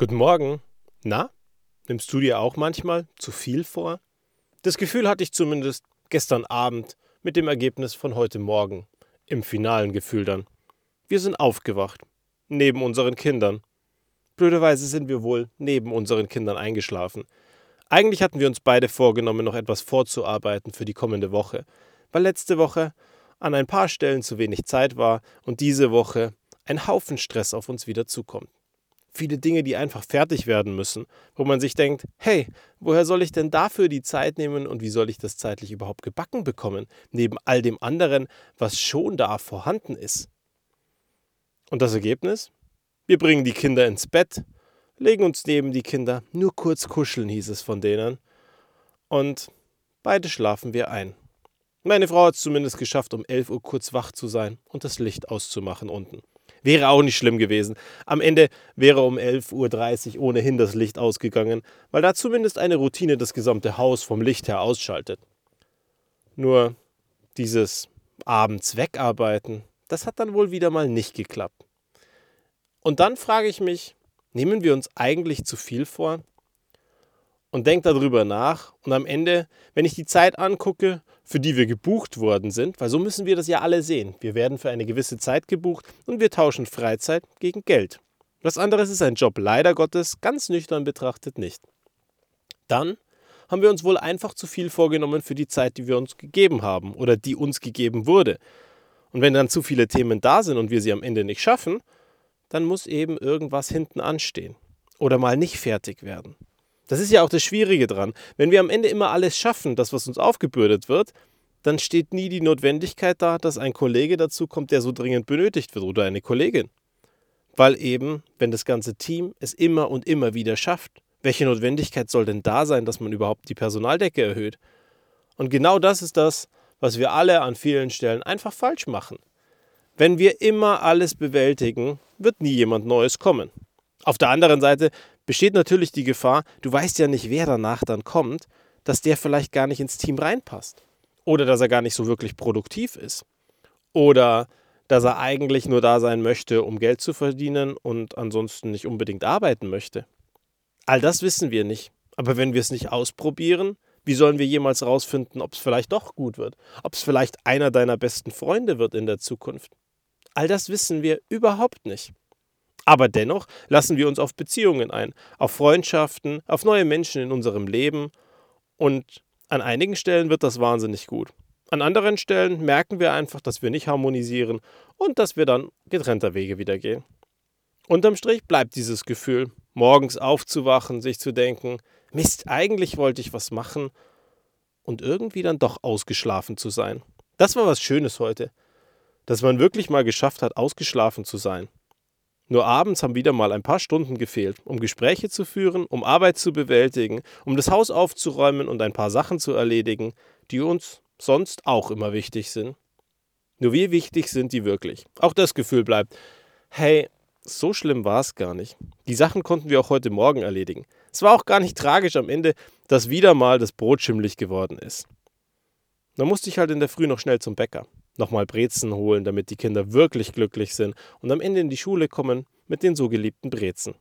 Guten Morgen. Na, nimmst du dir auch manchmal zu viel vor? Das Gefühl hatte ich zumindest gestern Abend mit dem Ergebnis von heute Morgen, im finalen Gefühl dann. Wir sind aufgewacht, neben unseren Kindern. Blöderweise sind wir wohl neben unseren Kindern eingeschlafen. Eigentlich hatten wir uns beide vorgenommen, noch etwas vorzuarbeiten für die kommende Woche, weil letzte Woche an ein paar Stellen zu wenig Zeit war und diese Woche ein Haufen Stress auf uns wieder zukommt viele Dinge, die einfach fertig werden müssen, wo man sich denkt, hey, woher soll ich denn dafür die Zeit nehmen und wie soll ich das zeitlich überhaupt gebacken bekommen, neben all dem anderen, was schon da vorhanden ist. Und das Ergebnis? Wir bringen die Kinder ins Bett, legen uns neben die Kinder, nur kurz kuscheln hieß es von denen, und beide schlafen wir ein. Meine Frau hat es zumindest geschafft, um 11 Uhr kurz wach zu sein und das Licht auszumachen unten. Wäre auch nicht schlimm gewesen. Am Ende wäre um 11.30 Uhr ohnehin das Licht ausgegangen, weil da zumindest eine Routine das gesamte Haus vom Licht her ausschaltet. Nur dieses abends wegarbeiten, das hat dann wohl wieder mal nicht geklappt. Und dann frage ich mich, nehmen wir uns eigentlich zu viel vor? Und denke darüber nach. Und am Ende, wenn ich die Zeit angucke, für die wir gebucht worden sind, weil so müssen wir das ja alle sehen. Wir werden für eine gewisse Zeit gebucht und wir tauschen Freizeit gegen Geld. Was anderes ist ein Job leider Gottes ganz nüchtern betrachtet nicht. Dann haben wir uns wohl einfach zu viel vorgenommen für die Zeit, die wir uns gegeben haben oder die uns gegeben wurde. Und wenn dann zu viele Themen da sind und wir sie am Ende nicht schaffen, dann muss eben irgendwas hinten anstehen oder mal nicht fertig werden. Das ist ja auch das Schwierige dran. Wenn wir am Ende immer alles schaffen, das, was uns aufgebürdet wird, dann steht nie die Notwendigkeit da, dass ein Kollege dazu kommt, der so dringend benötigt wird oder eine Kollegin. Weil eben, wenn das ganze Team es immer und immer wieder schafft, welche Notwendigkeit soll denn da sein, dass man überhaupt die Personaldecke erhöht? Und genau das ist das, was wir alle an vielen Stellen einfach falsch machen. Wenn wir immer alles bewältigen, wird nie jemand Neues kommen. Auf der anderen Seite besteht natürlich die Gefahr, du weißt ja nicht, wer danach dann kommt, dass der vielleicht gar nicht ins Team reinpasst. Oder dass er gar nicht so wirklich produktiv ist. Oder dass er eigentlich nur da sein möchte, um Geld zu verdienen und ansonsten nicht unbedingt arbeiten möchte. All das wissen wir nicht. Aber wenn wir es nicht ausprobieren, wie sollen wir jemals herausfinden, ob es vielleicht doch gut wird? Ob es vielleicht einer deiner besten Freunde wird in der Zukunft? All das wissen wir überhaupt nicht. Aber dennoch lassen wir uns auf Beziehungen ein, auf Freundschaften, auf neue Menschen in unserem Leben und an einigen Stellen wird das wahnsinnig gut. An anderen Stellen merken wir einfach, dass wir nicht harmonisieren und dass wir dann getrennter Wege wieder gehen. Unterm Strich bleibt dieses Gefühl, morgens aufzuwachen, sich zu denken, Mist, eigentlich wollte ich was machen und irgendwie dann doch ausgeschlafen zu sein. Das war was Schönes heute, dass man wirklich mal geschafft hat, ausgeschlafen zu sein. Nur abends haben wieder mal ein paar Stunden gefehlt, um Gespräche zu führen, um Arbeit zu bewältigen, um das Haus aufzuräumen und ein paar Sachen zu erledigen, die uns sonst auch immer wichtig sind. Nur wie wichtig sind die wirklich? Auch das Gefühl bleibt, hey, so schlimm war es gar nicht. Die Sachen konnten wir auch heute Morgen erledigen. Es war auch gar nicht tragisch am Ende, dass wieder mal das Brot schimmlig geworden ist. Dann musste ich halt in der Früh noch schnell zum Bäcker nochmal Brezen holen, damit die Kinder wirklich glücklich sind und am Ende in die Schule kommen mit den so geliebten Brezen.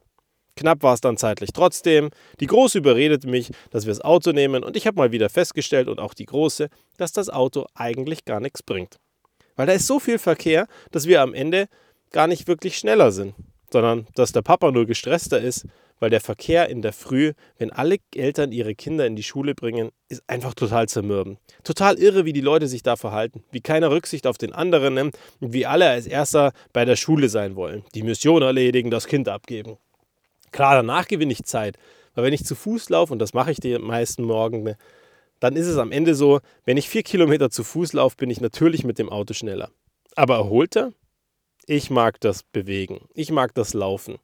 Knapp war es dann zeitlich trotzdem. Die Große überredete mich, dass wir das Auto nehmen und ich habe mal wieder festgestellt und auch die Große, dass das Auto eigentlich gar nichts bringt. Weil da ist so viel Verkehr, dass wir am Ende gar nicht wirklich schneller sind, sondern dass der Papa nur gestresster ist weil der Verkehr in der Früh, wenn alle Eltern ihre Kinder in die Schule bringen, ist einfach total zermürben. Total irre, wie die Leute sich da verhalten, wie keiner Rücksicht auf den anderen nimmt und wie alle als erster bei der Schule sein wollen, die Mission erledigen, das Kind abgeben. Klar, danach gewinne ich Zeit, weil wenn ich zu Fuß laufe, und das mache ich die meisten Morgen, ne, dann ist es am Ende so, wenn ich vier Kilometer zu Fuß laufe, bin ich natürlich mit dem Auto schneller. Aber erholter? Ich mag das Bewegen. Ich mag das Laufen.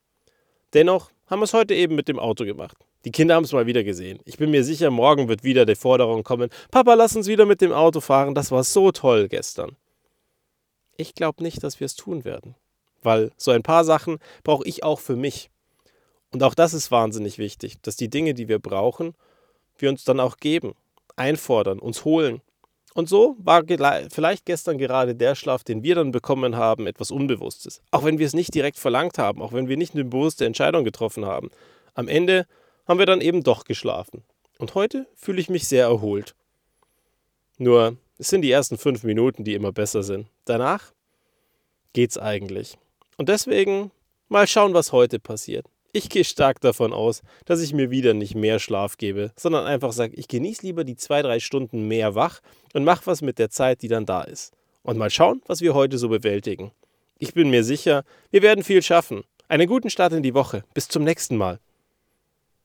Dennoch haben wir es heute eben mit dem Auto gemacht. Die Kinder haben es mal wieder gesehen. Ich bin mir sicher, morgen wird wieder die Forderung kommen, Papa, lass uns wieder mit dem Auto fahren, das war so toll gestern. Ich glaube nicht, dass wir es tun werden, weil so ein paar Sachen brauche ich auch für mich. Und auch das ist wahnsinnig wichtig, dass die Dinge, die wir brauchen, wir uns dann auch geben, einfordern, uns holen Und so war vielleicht gestern gerade der Schlaf, den wir dann bekommen haben, etwas Unbewusstes. Auch wenn wir es nicht direkt verlangt haben, auch wenn wir nicht eine bewusste Entscheidung getroffen haben. Am Ende haben wir dann eben doch geschlafen. Und heute fühle ich mich sehr erholt. Nur, es sind die ersten fünf Minuten, die immer besser sind. Danach geht's eigentlich. Und deswegen mal schauen, was heute passiert. Ich gehe stark davon aus, dass ich mir wieder nicht mehr Schlaf gebe, sondern einfach sage, ich genieße lieber die zwei, drei Stunden mehr wach und mache was mit der Zeit, die dann da ist. Und mal schauen, was wir heute so bewältigen. Ich bin mir sicher, wir werden viel schaffen. Einen guten Start in die Woche. Bis zum nächsten Mal.